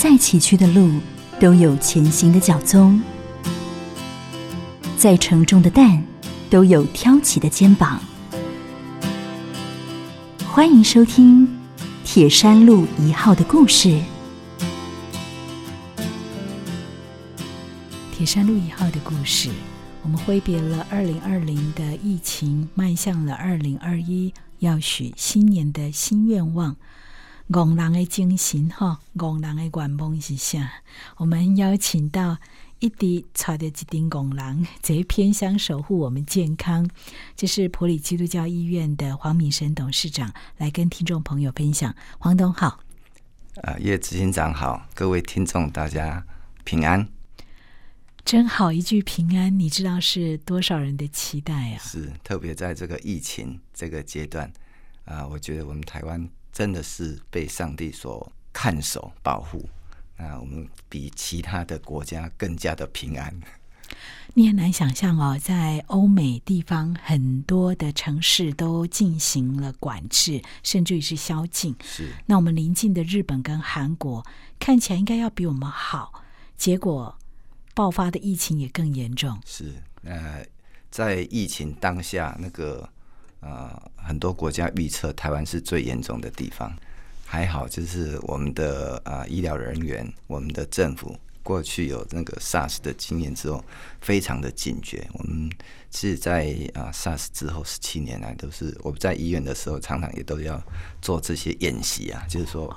再崎岖的路都有前行的脚踪，再沉重的担都有挑起的肩膀。欢迎收听《铁山路一号》的故事。铁山路一号的故事，我们挥别了二零二零的疫情，迈向了二零二一，要许新年的新愿望。戆人的精神哈，戆人的愿望是啥？我们邀请到一滴差的一顶戆人，在偏乡守护我们健康。这是普里基督教医院的黄敏生董事长来跟听众朋友分享。黄董好，啊，叶执行长好，各位听众大家平安，真好一句平安，你知道是多少人的期待啊？是特别在这个疫情这个阶段啊，我觉得我们台湾。真的是被上帝所看守保护，那我们比其他的国家更加的平安。你很难想象哦，在欧美地方很多的城市都进行了管制，甚至于是宵禁。是，那我们邻近的日本跟韩国看起来应该要比我们好，结果爆发的疫情也更严重。是，呃，在疫情当下那个。呃，很多国家预测台湾是最严重的地方，还好就是我们的啊医疗人员，我们的政府过去有那个 SARS 的经验之后，非常的警觉。我们是在啊 SARS 之后十七年来都是我们在医院的时候，常常也都要做这些演习啊，就是说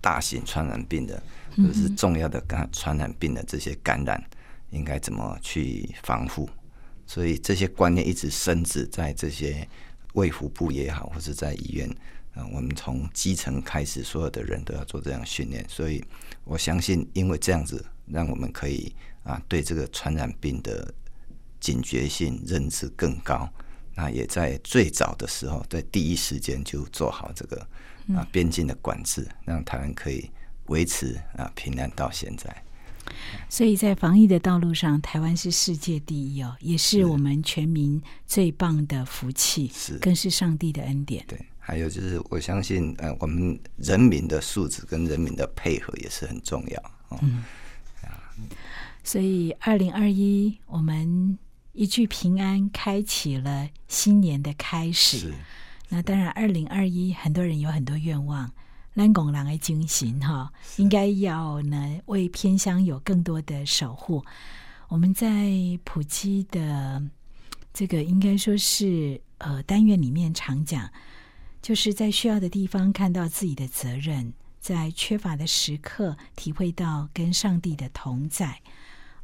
大型传染病的就是重要的感传染病的这些感染应该怎么去防护，所以这些观念一直深植在这些。卫福部也好，或者在医院，啊，我们从基层开始，所有的人都要做这样训练。所以我相信，因为这样子，让我们可以啊，对这个传染病的警觉性认知更高。那也在最早的时候，在第一时间就做好这个啊边境的管制，让台湾可以维持啊平安到现在。所以在防疫的道路上，台湾是世界第一哦，也是我们全民最棒的福气，是更是上帝的恩典。对，还有就是我相信，呃，我们人民的素质跟人民的配合也是很重要。嗯，啊，所以二零二一，我们一句平安，开启了新年的开始。是，那当然，二零二一，很多人有很多愿望。南拱狼的精神哈，应该要呢为偏乡有更多的守护。我们在普基的这个应该说是呃单元里面常讲，就是在需要的地方看到自己的责任，在缺乏的时刻体会到跟上帝的同在。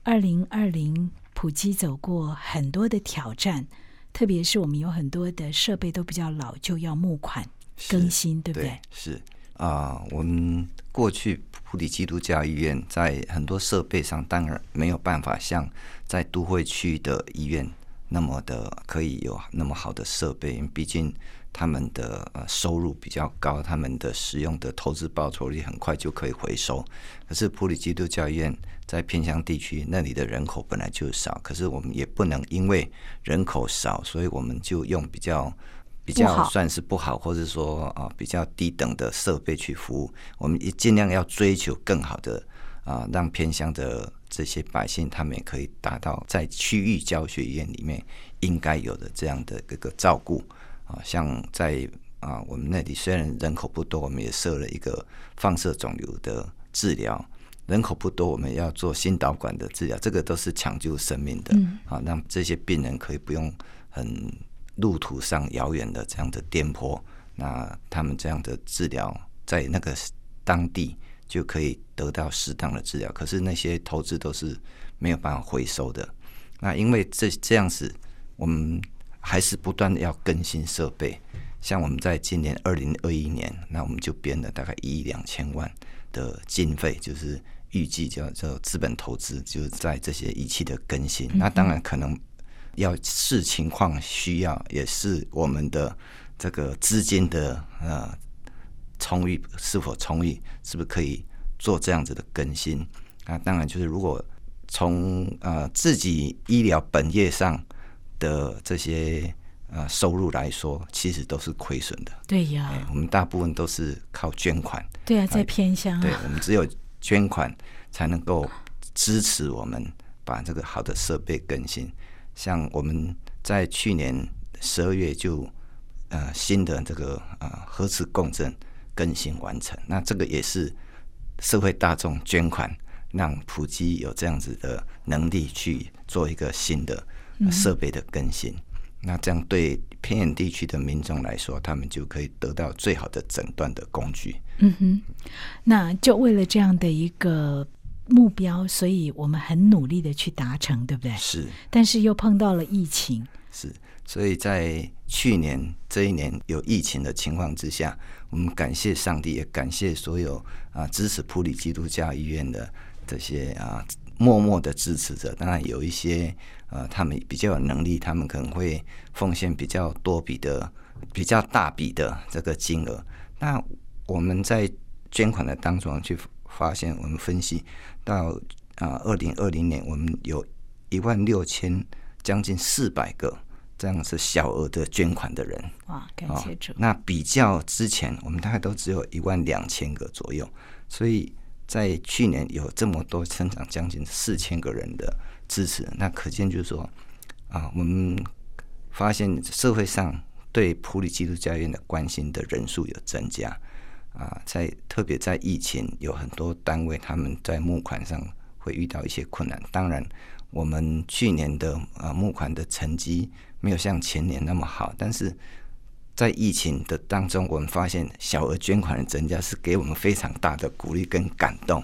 二零二零普基走过很多的挑战，特别是我们有很多的设备都比较老，旧要募款更新，对不对？是。啊，我们过去普里基督教医院在很多设备上，当然没有办法像在都会区的医院那么的可以有那么好的设备，毕竟他们的呃收入比较高，他们的使用的投资报酬率很快就可以回收。可是普里基督教医院在偏乡地区，那里的人口本来就少，可是我们也不能因为人口少，所以我们就用比较。比较算是不好，或者说啊比较低等的设备去服务，我们也尽量要追求更好的啊，让偏乡的这些百姓他们也可以达到在区域教学医院里面应该有的这样的一个照顾啊。像在啊我们那里虽然人口不多，我们也设了一个放射肿瘤的治疗，人口不多，我们要做心导管的治疗，这个都是抢救生命的啊，让这些病人可以不用很。路途上遥远的这样的颠簸，那他们这样的治疗在那个当地就可以得到适当的治疗。可是那些投资都是没有办法回收的。那因为这这样子，我们还是不断的要更新设备。像我们在今年二零二一年，那我们就编了大概一亿两千万的经费，就是预计叫做资本投资，就是在这些仪器的更新。那当然可能。要视情况需要，也是我们的这个资金的呃充裕是否充裕，是不是可以做这样子的更新？啊，当然就是如果从呃自己医疗本业上的这些呃收入来说，其实都是亏损的。对呀，我们大部分都是靠捐款。对啊，在偏乡。对，我们只有捐款才能够支持我们把这个好的设备更新。像我们在去年十二月就呃新的这个呃核磁共振更新完成，那这个也是社会大众捐款，让普及有这样子的能力去做一个新的设备的更新。那这样对偏远地区的民众来说，他们就可以得到最好的诊断的工具。嗯哼，那就为了这样的一个目标，所以我们很努力的去达成，对不对？是，但是又碰到了疫情。是，所以在去年这一年有疫情的情况之下，我们感谢上帝，也感谢所有啊支持普里基督教医院的这些啊默默的支持者。当然有一些。呃，他们比较有能力，他们可能会奉献比较多笔的、比较大笔的这个金额。那我们在捐款的当中去发现，我们分析到啊，二零二零年我们有一万六千将近四百个这样子小额的捐款的人。哇，感谢主！那比较之前，我们大概都只有一万两千个左右，所以在去年有这么多成长将近四千个人的。支持，那可见就是说，啊，我们发现社会上对普里基督教院的关心的人数有增加，啊，在特别在疫情，有很多单位他们在募款上会遇到一些困难。当然，我们去年的啊募款的成绩没有像前年那么好，但是在疫情的当中，我们发现小额捐款的增加是给我们非常大的鼓励跟感动。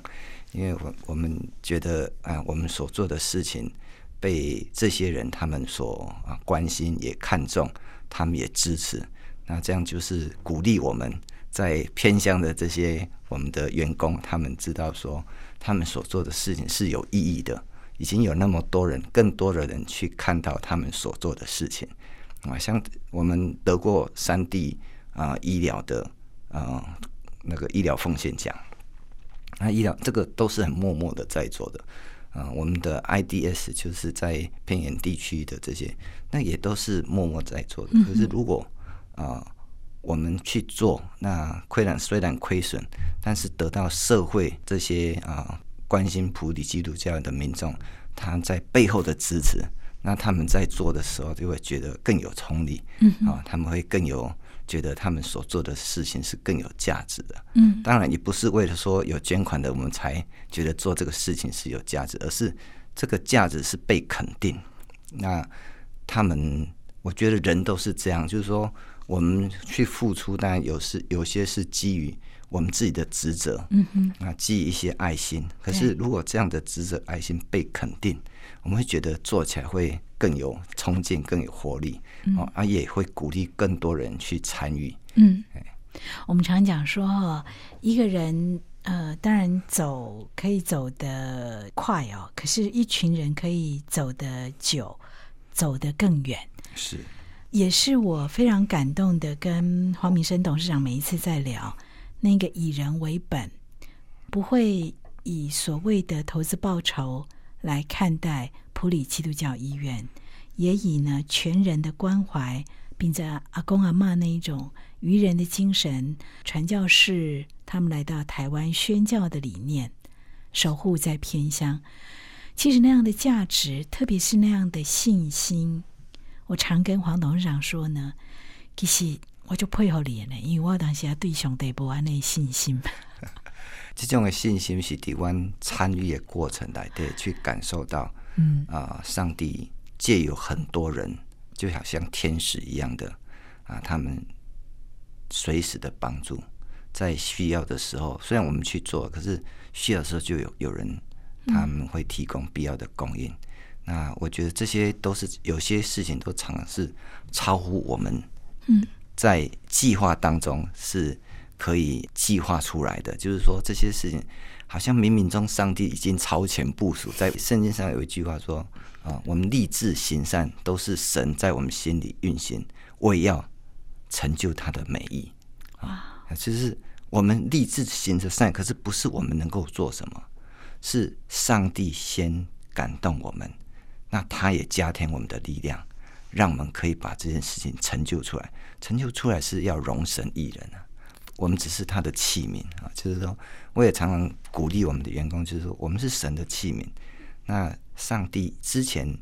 因为我我们觉得啊，我们所做的事情被这些人他们所啊关心也看重，他们也支持，那这样就是鼓励我们在偏乡的这些我们的员工，他们知道说他们所做的事情是有意义的，已经有那么多人，更多的人去看到他们所做的事情啊，像我们得过三 D 啊医疗的啊那个医疗奉献奖。那医疗这个都是很默默的在做的，啊，我们的 IDS 就是在偏远地区的这些，那也都是默默在做的。可是如果啊，我们去做，那虽然虽然亏损，但是得到社会这些啊关心普里基督教的民众，他在背后的支持，那他们在做的时候就会觉得更有冲力，啊，他们会更有。觉得他们所做的事情是更有价值的。嗯，当然也不是为了说有捐款的我们才觉得做这个事情是有价值，而是这个价值是被肯定。那他们，我觉得人都是这样，就是说我们去付出，当然有是有些是基于我们自己的职责，嗯哼，啊，基于一些爱心。可是如果这样的职责爱心被肯定，我们会觉得做起来会。更有冲劲，更有活力，哦，啊，也会鼓励更多人去参与。嗯，我们常讲说，一个人，呃，当然走可以走得快哦，可是一群人可以走得久，走得更远。是，也是我非常感动的。跟黄明生董事长每一次在聊，那个以人为本，不会以所谓的投资报酬来看待。普里基督教医院也以呢全人的关怀，并在阿公阿妈那一种愚人的精神，传教士他们来到台湾宣教的理念，守护在偏乡。其实那样的价值，特别是那样的信心，我常跟黄董事长说呢。其实我就配合你呢，因为我当时对上帝不安的信心。这种的信心是台湾参与的过程来的，去感受到。嗯啊，上帝借有很多人，就好像天使一样的啊，他们随时的帮助，在需要的时候，虽然我们去做，可是需要的时候就有有人他们会提供必要的供应。那我觉得这些都是有些事情都常常是超乎我们嗯在计划当中是可以计划出来的，就是说这些事情。好像冥冥中上帝已经超前部署，在圣经上有一句话说：“啊，我们立志行善，都是神在我们心里运行，为要成就他的美意。”啊，就是我们立志行着善，可是不是我们能够做什么，是上帝先感动我们，那他也加添我们的力量，让我们可以把这件事情成就出来。成就出来是要容神一人啊。我们只是他的器皿啊。就是说，我也常常鼓励我们的员工，就是说，我们是神的器皿。那上帝之前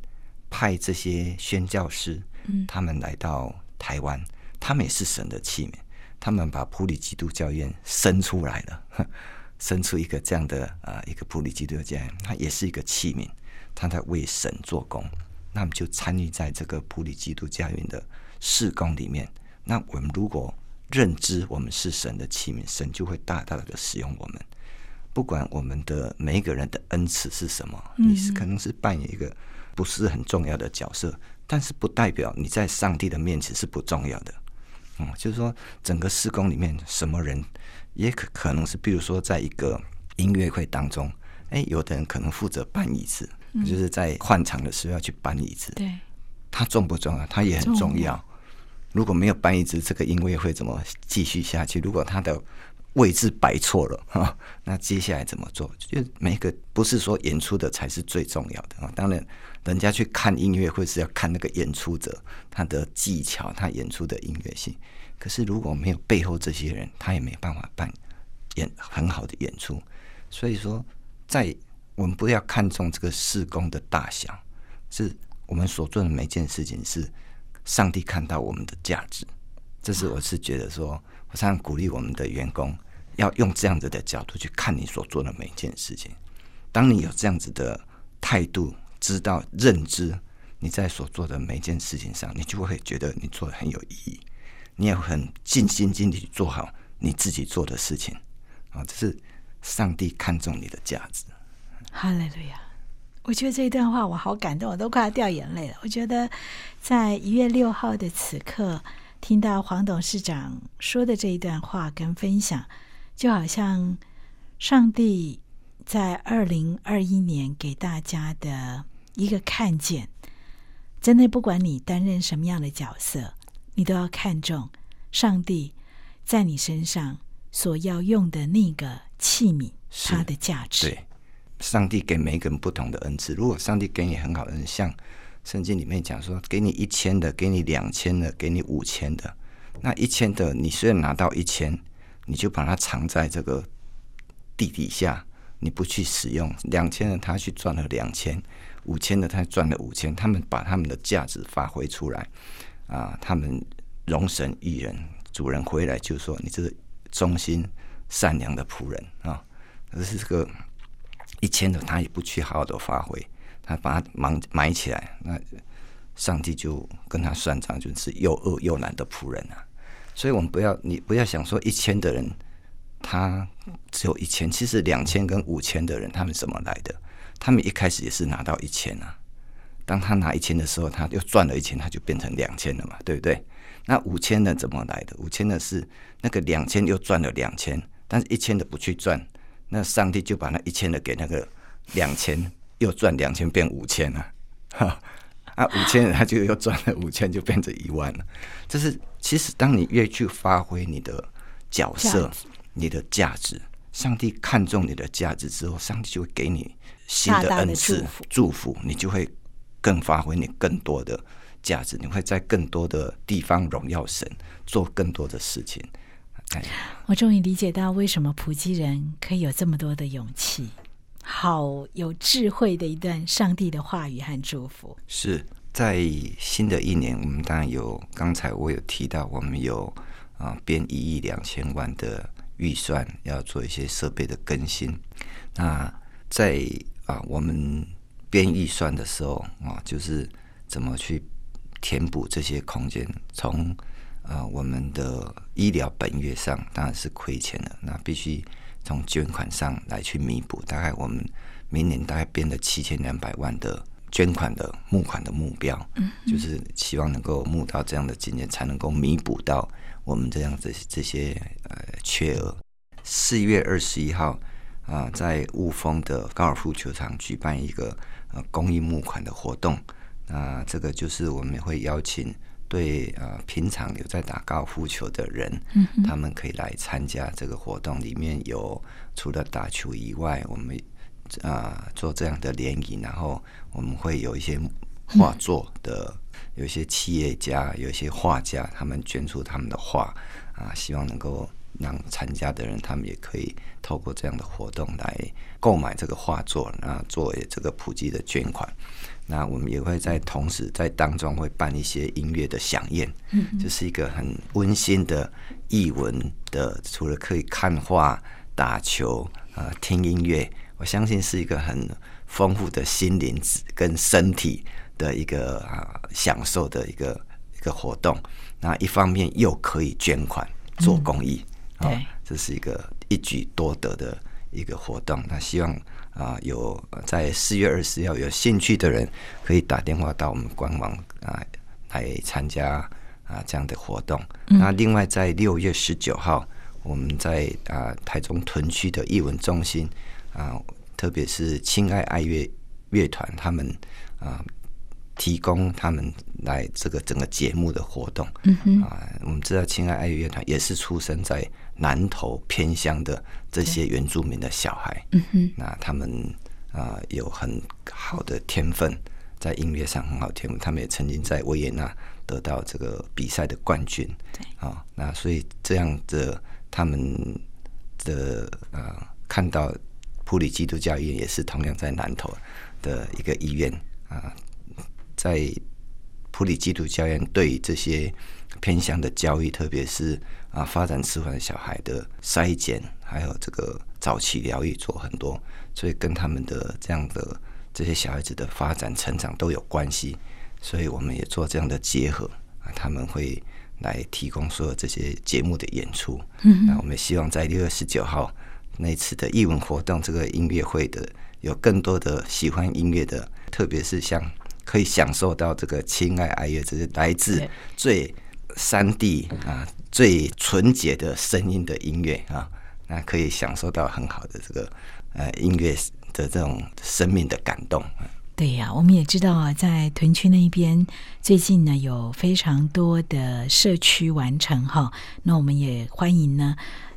派这些宣教师，嗯，他们来到台湾，他们也是神的器皿。他们把普里基督教院生出来了，生出一个这样的啊，一个普里基督教院，它也是一个器皿，他在为神做工。那么就参与在这个普里基督家园的事工里面。那我们如果认知我们是神的器皿，神就会大大的使用我们。不管我们的每一个人的恩赐是什么，你是可能是扮演一个不是很重要的角色，但是不代表你在上帝的面前是不重要的。嗯，就是说，整个施工里面，什么人也可可能是，比如说，在一个音乐会当中，哎，有的人可能负责搬椅子，就是在换场的时候要去搬椅子。对，他重不重要？他也很重要。如果没有搬椅子，这个音乐会怎么继续下去？如果他的位置摆错了哈，那接下来怎么做？就每个不是说演出的才是最重要的啊，当然。人家去看音乐会是要看那个演出者他的技巧，他演出的音乐性。可是如果没有背后这些人，他也没办法办演很好的演出。所以说，在我们不要看重这个事工的大小，是我们所做的每件事情是上帝看到我们的价值。这是我是觉得说，我常常鼓励我们的员工要用这样子的角度去看你所做的每一件事情。当你有这样子的态度。知道认知，你在所做的每一件事情上，你就会觉得你做的很有意义，你也很尽心尽力做好你自己做的事情啊！这是上帝看重你的价值。哈利路亚！我觉得这一段话我好感动，我都快要掉眼泪了。我觉得在一月六号的此刻，听到黄董事长说的这一段话跟分享，就好像上帝在二零二一年给大家的。一个看见，真的不管你担任什么样的角色，你都要看重上帝在你身上所要用的那个器皿，它的价值。对，上帝给每个人不同的恩赐。如果上帝给你很好的恩，像圣经里面讲说，给你一千的，给你两千的，给你五千的，那一千的，你虽然拿到一千，你就把它藏在这个地底下，你不去使用；两千的，他去赚了两千。五千的他赚了五千，他们把他们的价值发挥出来啊！他们容神一人，主人回来就说：“你这是忠心善良的仆人啊！”可是这个一千的他也不去好好的发挥，他把它埋埋起来，那上帝就跟他算账，就是又饿又懒的仆人啊！所以我们不要你不要想说一千的人他只有一千，其实两千跟五千的人他们怎么来的？他们一开始也是拿到一千啊，当他拿一千的时候，他又赚了一千，他就变成两千了嘛，对不对？那五千的怎么来的？五千的是那个两千又赚了两千，但是一千的不去赚，那上帝就把那一千的给那个两千又赚两千变五千了，哈啊五千他就又赚了五千，就变成一万了。这是其实当你越去发挥你的角色、你的价值，上帝看中你的价值之后，上帝就会给你。新的恩赐祝福，你就会更发挥你更多的价值，你会在更多的地方荣耀神，做更多的事情。我终于理解到为什么普基人可以有这么多的勇气，好有智慧的一段上帝的话语和祝福。是在新的一年，我们当然有，刚才我有提到，我们有啊，编一亿两千万的预算要做一些设备的更新，那在。啊，我们编预算的时候啊，就是怎么去填补这些空间。从啊，我们的医疗本月上当然是亏钱了，那必须从捐款上来去弥补。大概我们明年大概编了七千两百万的捐款的募款的目标，嗯，就是希望能够募到这样的金钱，才能够弥补到我们这样子这些呃缺额。四月二十一号。啊，在雾峰的高尔夫球场举办一个呃公益募款的活动，那这个就是我们会邀请对呃平常有在打高尔夫球的人，嗯，他们可以来参加这个活动。里面有除了打球以外，我们啊做这样的联谊，然后我们会有一些画作的，有一些企业家，有一些画家，他们捐出他们的画啊，希望能够。让参加的人他们也可以透过这样的活动来购买这个画作，那作为这个普及的捐款。那我们也会在同时在当中会办一些音乐的飨宴，嗯，这是一个很温馨的译文的，除了可以看画、打球呃、听音乐，我相信是一个很丰富的心灵跟身体的一个啊享受的一个一个活动。那一方面又可以捐款做公益，对，这是一个一举多得的一个活动。那希望。啊，有在四月二十号有兴趣的人，可以打电话到我们官网啊来参加啊这样的活动。那另外在六月十九号，我们在啊台中屯区的艺文中心啊，特别是亲爱爱乐乐团，他们啊提供他们来这个整个节目的活动。嗯啊，我们知道亲爱爱乐乐团也是出生在。南投偏乡的这些原住民的小孩，那他们啊有很好的天分，在音乐上很好天分，他们也曾经在维也纳得到这个比赛的冠军。对啊，那所以这样的他们的啊，看到普里基督教医院也是同样在南投的一个医院啊，在普里基督教院对这些偏乡的教育，特别是。啊，发展迟缓的小孩的筛检，还有这个早期疗愈做很多，所以跟他们的这样的这些小孩子的发展成长都有关系。所以我们也做这样的结合啊，他们会来提供所有这些节目的演出。嗯，那我们希望在六月十九号那次的艺文活动，这个音乐会的有更多的喜欢音乐的，特别是像可以享受到这个亲爱爱乐，这是来自最山地啊。最纯洁的声音的音乐啊，那可以享受到很好的这个呃音乐的这种生命的感动。对呀，我们也知道啊，在屯区那一边最近呢有非常多的社区完成哈，那我们也欢迎呢，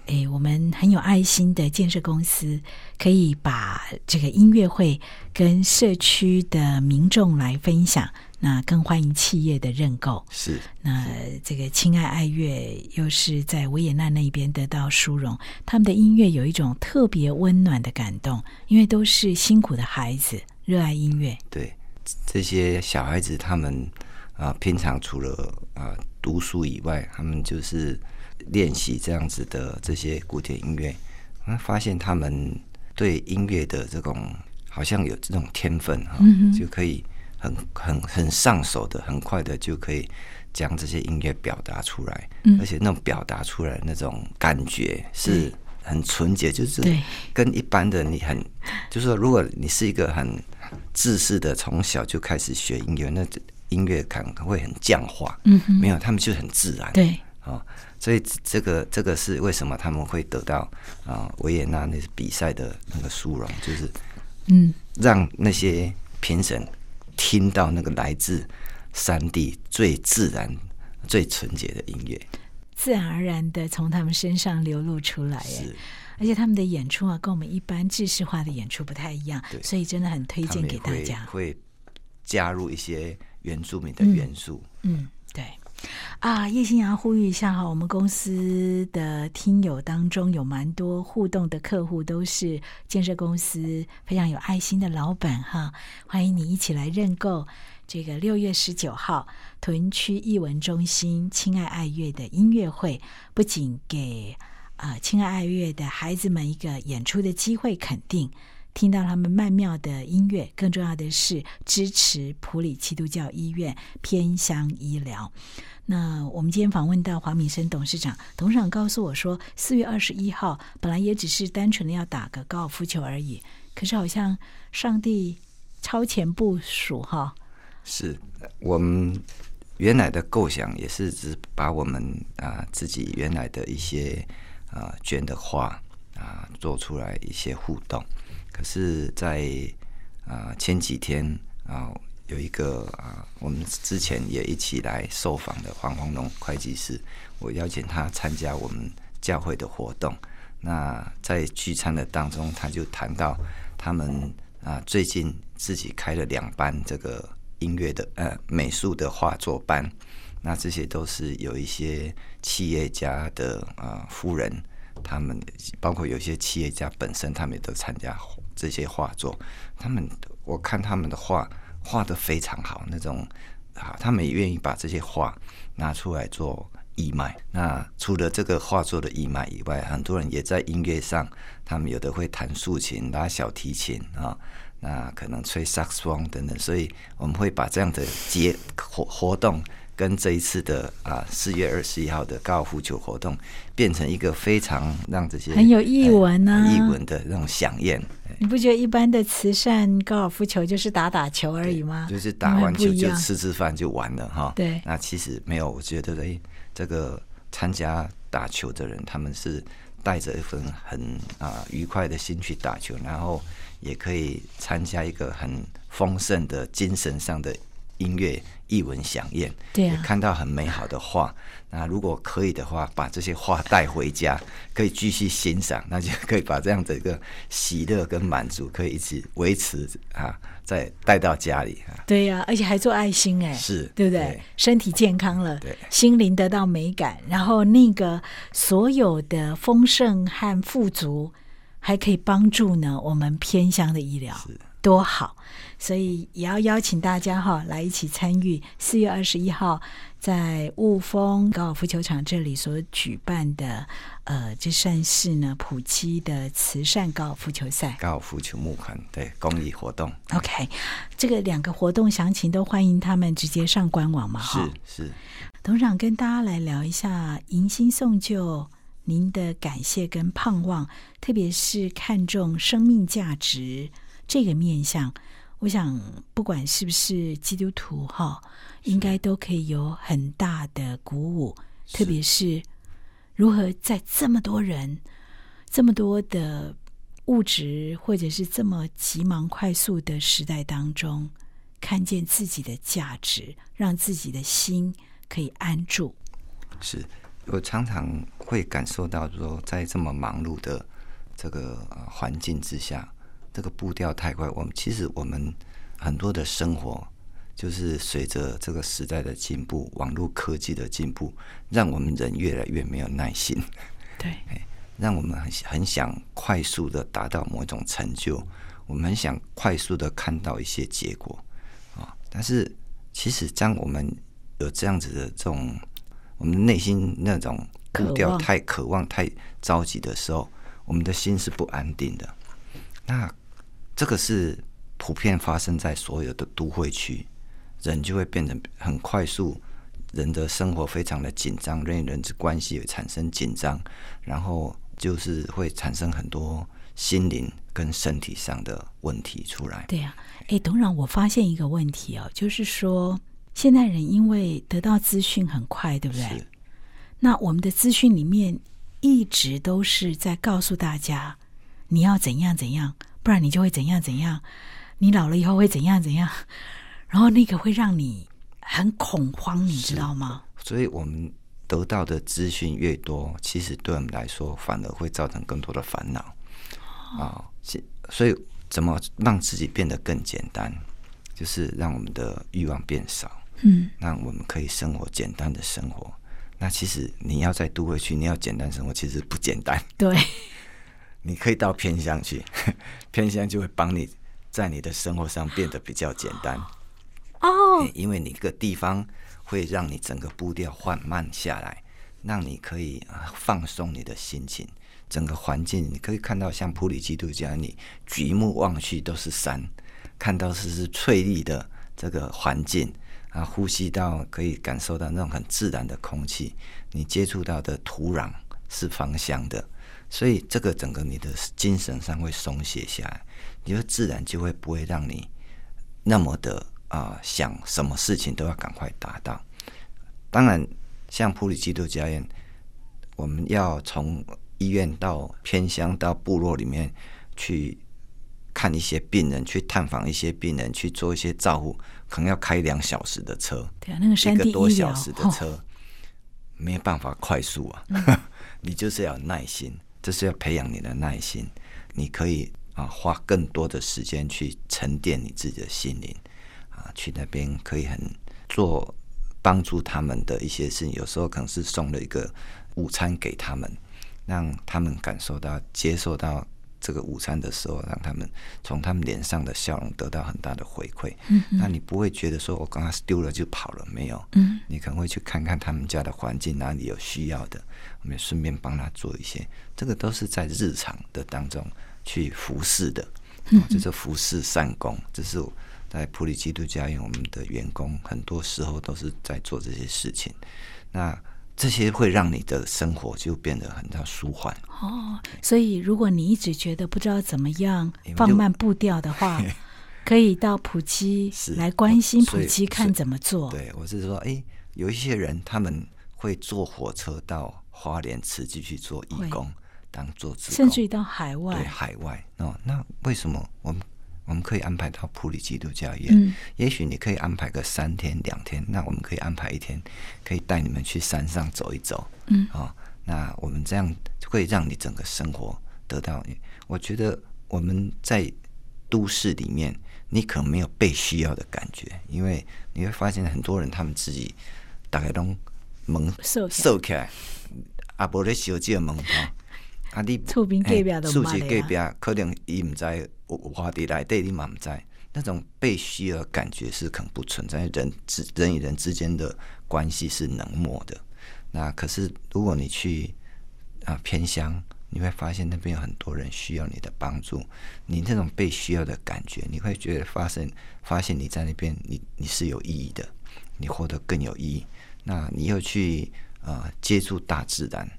诶，我们很有爱心的建设公司可以把这个音乐会跟社区的民众来分享。那更欢迎企业的认购。是，那这个亲爱爱乐又是在维也纳那边得到殊荣，他们的音乐有一种特别温暖的感动，因为都是辛苦的孩子，热爱音乐。对，这些小孩子他们啊，平常除了啊读书以外，他们就是练习这样子的这些古典音乐，发现他们对音乐的这种好像有这种天分哈，就可以。很很很上手的，很快的就可以将这些音乐表达出来，而且那种表达出来那种感觉是很纯洁，就是跟一般的你很，就是说，如果你是一个很自私的，从小就开始学音乐，那音乐感会很僵化。嗯，没有，他们就很自然。对，啊，所以这个这个是为什么他们会得到啊维也纳那比赛的那个殊荣，就是嗯，让那些评审。听到那个来自山地最自然、最纯洁的音乐，自然而然的从他们身上流露出来。是，而且他们的演出啊，跟我们一般制式化的演出不太一样，所以真的很推荐给大家。会加入一些原住民的元素。嗯，对。啊，叶新阳呼吁一下哈，我们公司的听友当中有蛮多互动的客户，都是建设公司非常有爱心的老板哈，欢迎你一起来认购这个六月十九号屯区艺文中心亲爱爱乐的音乐会，不仅给啊亲爱爱乐的孩子们一个演出的机会，肯定。听到他们曼妙的音乐，更重要的是支持普里基督教医院偏乡医疗。那我们今天访问到黄敏生董事长，董事长告诉我说，四月二十一号本来也只是单纯的要打个高尔夫球而已，可是好像上帝超前部署哈。是我们原来的构想也是只把我们啊自己原来的一些啊捐的花啊做出来一些互动。可是，在啊前几天啊，有一个啊，我们之前也一起来受访的黄宏龙会计师，我邀请他参加我们教会的活动。那在聚餐的当中，他就谈到他们啊最近自己开了两班这个音乐的呃美术的画作班。那这些都是有一些企业家的啊夫人他们包括有些企业家本身，他们也都参加这些画作。他们我看他们的画画的非常好，那种啊，他们也愿意把这些画拿出来做义卖。那除了这个画作的义卖以外，很多人也在音乐上，他们有的会弹竖琴、拉小提琴啊，那可能吹萨克斯风等等。所以我们会把这样的结活活动。跟这一次的啊四月二十一号的高尔夫球活动，变成一个非常让这些很有意文呢，译文的那种响宴。你不觉得一般的慈善高尔夫球就是打打球而已吗？就是打完球就吃吃饭就完了哈。对，那其实没有，我觉得哎，这个参加打球的人，他们是带着一份很啊愉快的心去打球，然后也可以参加一个很丰盛的精神上的。音乐一文响宴，对啊，看到很美好的画。那如果可以的话，把这些画带回家，可以继续欣赏，那就可以把这样的一个喜乐跟满足，可以一直维持啊，再带到家里啊。对呀，而且还做爱心，哎，是对不对？身体健康了，对，心灵得到美感，然后那个所有的丰盛和富足，还可以帮助呢我们偏乡的医疗，多好。所以也要邀请大家哈来一起参与四月二十一号在雾峰高尔夫球场这里所举办的呃，这算是呢普基的慈善高尔夫球赛，高尔夫球募款对公益活动。OK，这个两个活动详情都欢迎他们直接上官网嘛哈。是是，董事长跟大家来聊一下迎新送旧，您的感谢跟盼望，特别是看重生命价值这个面相。我想，不管是不是基督徒哈，应该都可以有很大的鼓舞。特别是如何在这么多人、这么多的物质，或者是这么急忙快速的时代当中，看见自己的价值，让自己的心可以安住。是我常常会感受到说，在这么忙碌的这个环境之下。这个步调太快，我们其实我们很多的生活，就是随着这个时代的进步，网络科技的进步，让我们人越来越没有耐心。对，让我们很很想快速的达到某种成就，我们很想快速的看到一些结果啊。但是，其实当我们有这样子的这种，我们内心那种步调太渴望、太着急的时候，我们的心是不安定的。那这个是普遍发生在所有的都会区，人就会变得很快速，人的生活非常的紧张，人与人之关系也产生紧张，然后就是会产生很多心灵跟身体上的问题出来。对呀，哎，董事长，我发现一个问题哦，就是说现代人因为得到资讯很快，对不对？那我们的资讯里面一直都是在告诉大家你要怎样怎样。不然你就会怎样怎样，你老了以后会怎样怎样，然后那个会让你很恐慌，你知道吗？所以我们得到的资讯越多，其实对我们来说反而会造成更多的烦恼啊。所以怎么让自己变得更简单，就是让我们的欲望变少，嗯，让我们可以生活简单的生活。那其实你要在都会区，你要简单生活，其实不简单。对。你可以到偏乡去，偏乡就会帮你在你的生活上变得比较简单哦，因为你个地方会让你整个步调缓慢下来，让你可以放松你的心情。整个环境你可以看到，像普里基督教，你举目望去都是山，看到是是翠绿的这个环境啊，呼吸到可以感受到那种很自然的空气，你接触到的土壤是芳香的。所以，这个整个你的精神上会松懈下来，你就自然就会不会让你那么的啊想什么事情都要赶快达到。当然，像普里基督教院，我们要从医院到偏乡到部落里面去看一些病人，去探访一些病人，去做一些照护，可能要开两小时的车，对啊，那个一个多小时的车，没有办法快速啊，你就是要耐心。这是要培养你的耐心，你可以啊花更多的时间去沉淀你自己的心灵啊，去那边可以很做帮助他们的一些事情。有时候可能是送了一个午餐给他们，让他们感受到、接受到这个午餐的时候，让他们从他们脸上的笑容得到很大的回馈。嗯那你不会觉得说我刚刚丢了就跑了，没有，嗯你可能会去看看他们家的环境哪里有需要的，我们顺便帮他做一些，这个都是在日常的当中去服侍的，哦、这是服侍善功，这是在普利基督教院我们的员工很多时候都是在做这些事情，那这些会让你的生活就变得很加舒缓。哦，所以如果你一直觉得不知道怎么样放慢步调的话，可以到普基是来关心普所以基，看怎么做。对，我是说，哎，有一些人他们会坐火车到花莲慈济去做义工，当做职工，甚至于到海外对外，海外哦。那为什么我们我们可以安排到普里基督教院？嗯也许你可以安排个三天两天，那我们可以安排一天，可以带你们去山上走一走。嗯哦，那我们这样会让你整个生活得到。我觉得我们在都市里面，你可能没有被需要的感觉，因为你会发现很多人他们自己大概都门瘦起来瘦起来，啊，无咧烧这个门吼。啊，你厝边隔壁嘿厝都捌的边隔壁可能伊毋知有话伫内底，你嘛毋知。那种被需要的感觉是可能不存在，人之人与人之间的关系是冷漠的。那可是如果你去啊偏乡，你会发现那边有很多人需要你的帮助，你那种被需要的感觉，你会觉得发生发现你在那边，你你是有意义的，你活得更有意义。那你又去呃接触大自然，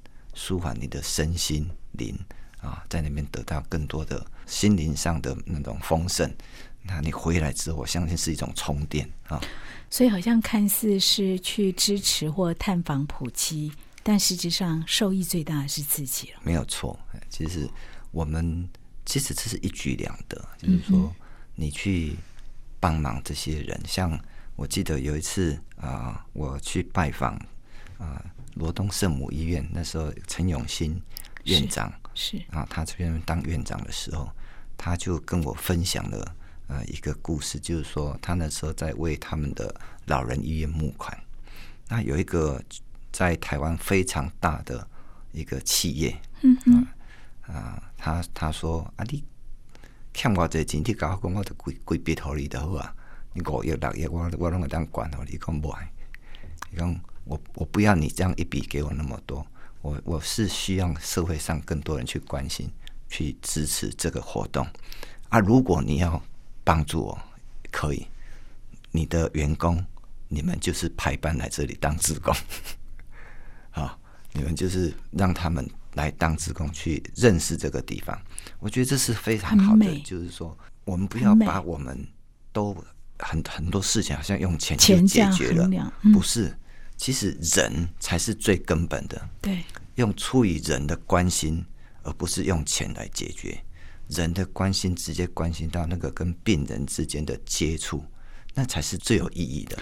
舒缓你的身心灵啊，在那边得到更多的心灵上的那种丰盛。那你回来之后，我相信是一种充电啊。所以好像看似是去支持或探访普基，但实质上受益最大的是自己了。没有错。哎其实我们其实这是一举两得，就是说你去帮忙这些人，像我记得有一次啊、我去拜访啊罗东圣母医院，那时候陈永新院长是啊，他这边当院长的时候，他就跟我分享了呃一个故事，就是说他那时候在为他们的老人医院募款。那有一个在台湾非常大的一个企业，嗯嗯，啊，他他说啊，你欠我这钱，你甲我讲，我就规规笔互你就好啊。你五亿六亿，我我拢会当管互你，讲不爱。你讲我我不要你这样一笔给我那么多，我我是需要社会上更多人去关心、去支持这个活动啊。如果你要帮助我，可以，你的员工你们就是排班来这里当职工。啊，你们就是让他们来当职工去认识这个地方，我觉得这是非常好的。就是说，我们不要把我们都很很多事情好像用钱钱这样就解决了，嗯不是。其实人才是最根本的，对，用出于人的关心，而不是用钱来解决。人的关心直接关心到那个跟病人之间的接触，那才是最有意义的。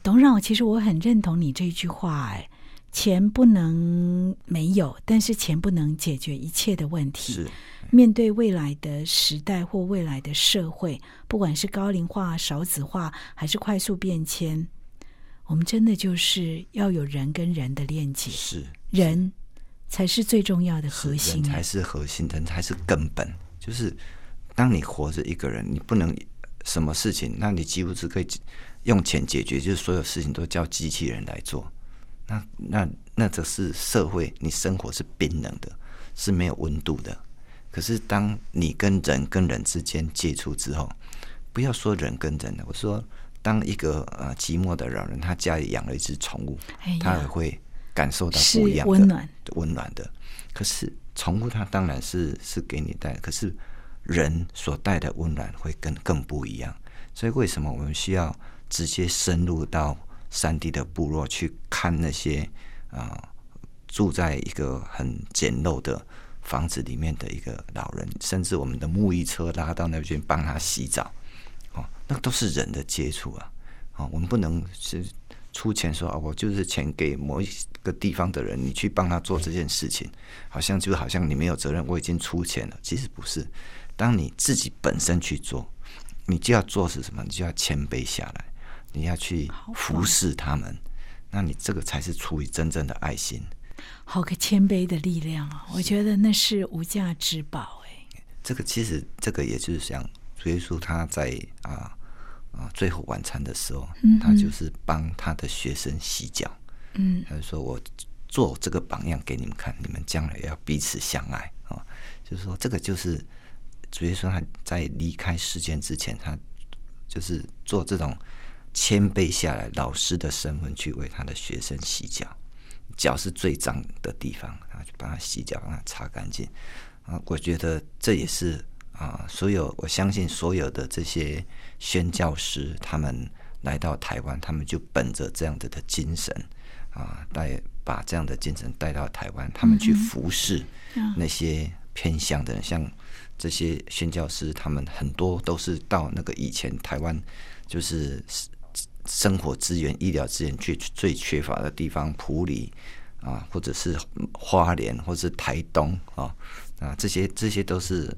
董事长，其实我很认同你这句话，哎，钱不能没有，但是钱不能解决一切的问题。是，面对未来的时代或未来的社会，不管是高龄化、少子化，还是快速变迁，我们真的就是要有人跟人的链接，是，人才是最重要的核人心。才是核心，人才是根本。就是当你活着一个人，你不能什么事情，那你几乎是可以用钱解决，就是所有事情都叫机器人来做。那那那这是社会，你生活是冰冷的，是没有温度的。可是当你跟人跟人之间接触之后，不要说人跟人了，我说当一个呃寂寞的老人，他家里养了一只宠物，哎他也会感受到不一样的温暖温暖的。可是宠物它当然是是给你带，可是人所带的温暖会更更不一样。所以为什么我们需要直接深入到山地的部落去看那些啊、住在一个很简陋的房子里面的一个老人，甚至我们的木浴车拉到那边帮他洗澡，哦，那都是人的接触啊，哦，我们不能是出钱说啊，我就是钱给某一个地方的人，你去帮他做这件事情，好像就好像你没有责任，我已经出钱了，其实不是，当你自己本身去做，你就要做是什么？你就要谦卑下来，你要去服侍他们，那你这个才是出于真正的爱心。好个谦卑的力量啊！我觉得那是无价之宝哎。这个其实这个也就是像主耶稣他在啊啊最后晚餐的时候，他就是帮他的学生洗脚。嗯，他就说我做这个榜样给你们看，你们将来要彼此相爱啊。就是说，这个就是主耶稣他在离开世间之前，他就是做这种谦卑下来老师的身份去为他的学生洗脚。脚是最脏的地方，然后就帮他洗脚，帮他擦干净。啊，我觉得这也是啊，所有我相信所有的这些宣教师，他们来到台湾，他们就本着这样子的精神啊，带把这样的精神带到台湾，他们去服侍那些偏乡的人，像这些宣教师，他们很多都是到那个以前台湾就是。生活资源、医疗资源最最缺乏的地方，普里啊，或者是花莲，或者是台东啊啊，这些这些都是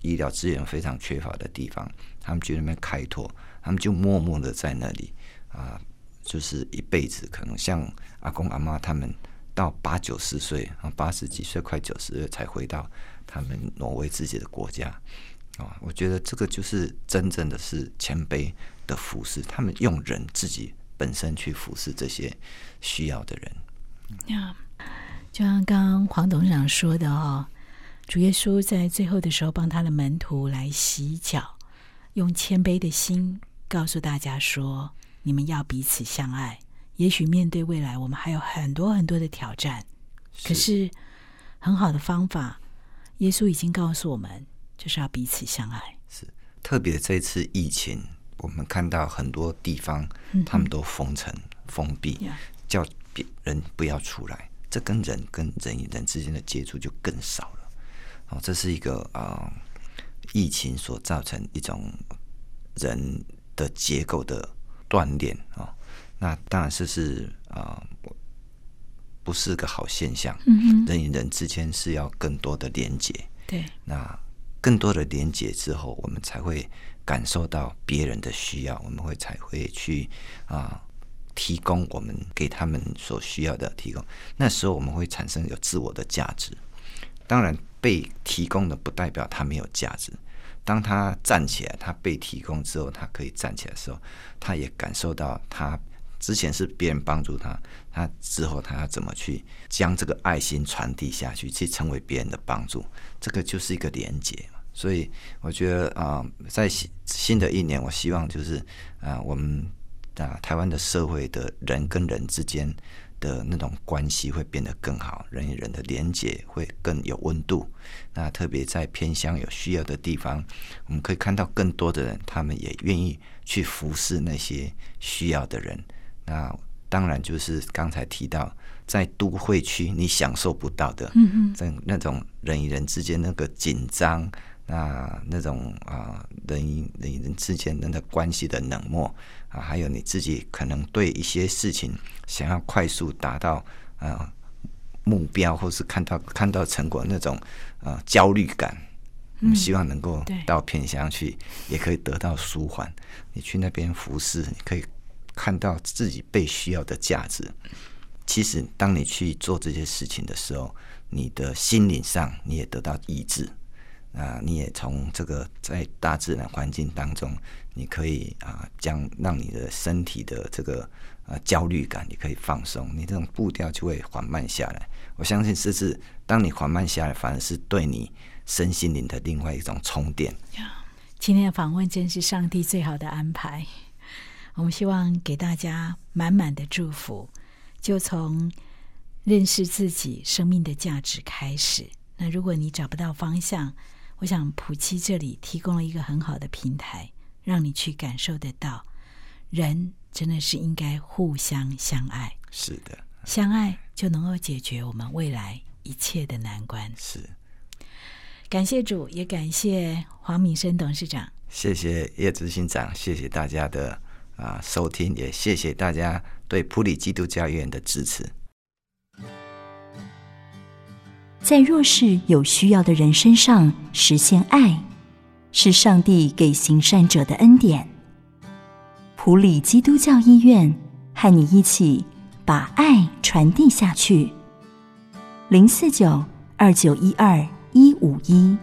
医疗资源非常缺乏的地方。他们去那边开拓，他们就默默的在那里啊，就是一辈子。可能像阿公阿妈他们到八九十岁啊，八十几岁快九十岁才回到他们挪威自己的国家啊。我觉得这个就是真正的是谦卑。的服侍，他们用人自己本身去服侍这些需要的人。呀，就像刚刚黄董事长说的哦，主耶稣在最后的时候帮他的门徒来洗脚，用谦卑的心告诉大家说：你们要彼此相爱。也许面对未来，我们还有很多很多的挑战，可是很好的方法，耶稣已经告诉我们，就是要彼此相爱。是特别这次疫情。我们看到很多地方，他们都封城、封闭，叫别人不要出来。这跟人跟人与人之间的接触就更少了。哦，这是一个啊，疫情所造成一种人的结构的锻炼啊。那当然是是啊，不是个好现象。嗯人与人之间是要更多的连接。对。那更多的连接之后，我们才会。感受到别人的需要，我们会才会去啊提供我们给他们所需要的提供。那时候我们会产生有自我的价值。当然，被提供的不代表他没有价值。当他站起来，他被提供之后，他可以站起来的时候，他也感受到他之前是别人帮助他，他之后他要怎么去将这个爱心传递下去，去成为别人的帮助。这个就是一个连接。所以我觉得啊，在新新的一年，我希望就是啊，我们啊台湾的社会的人跟人之间的那种关系会变得更好，人与人的连接会更有温度。那特别在偏乡有需要的地方，我们可以看到更多的人，他们也愿意去服侍那些需要的人。那当然就是刚才提到，在都会区你享受不到的，嗯嗯，在那种人与人之间那个紧张。那那种啊，人与人与人之间人的关系的冷漠啊，还有你自己可能对一些事情想要快速达到啊目标，或是看到看到成果那种啊焦虑感，我们希望能够到偏乡去，也可以得到舒缓。你去那边服侍，你可以看到自己被需要的价值。其实，当你去做这些事情的时候，你的心灵上你也得到医治。啊，你也从这个在大自然环境当中，你可以啊，将让你的身体的这个呃焦虑感，你可以放松，你这种步调就会缓慢下来。我相信，甚至当你缓慢下来，反而是对你身心灵的另外一种充电。今天的访问真是上帝最好的安排。我们希望给大家满满的祝福，就从认识自己生命的价值开始。那如果你找不到方向，我想普七这里提供了一个很好的平台，让你去感受得到，人真的是应该互相相爱。是的，相爱就能够解决我们未来一切的难关。是，感谢主，也感谢黄敏生董事长。谢谢叶执行长，谢谢大家的啊收听，也谢谢大家对普里基督教院的支持。在弱势有需要的人身上实现爱，是上帝给行善者的恩典。普里基督教医院和你一起把爱传递下去。零四九二九一二一五一。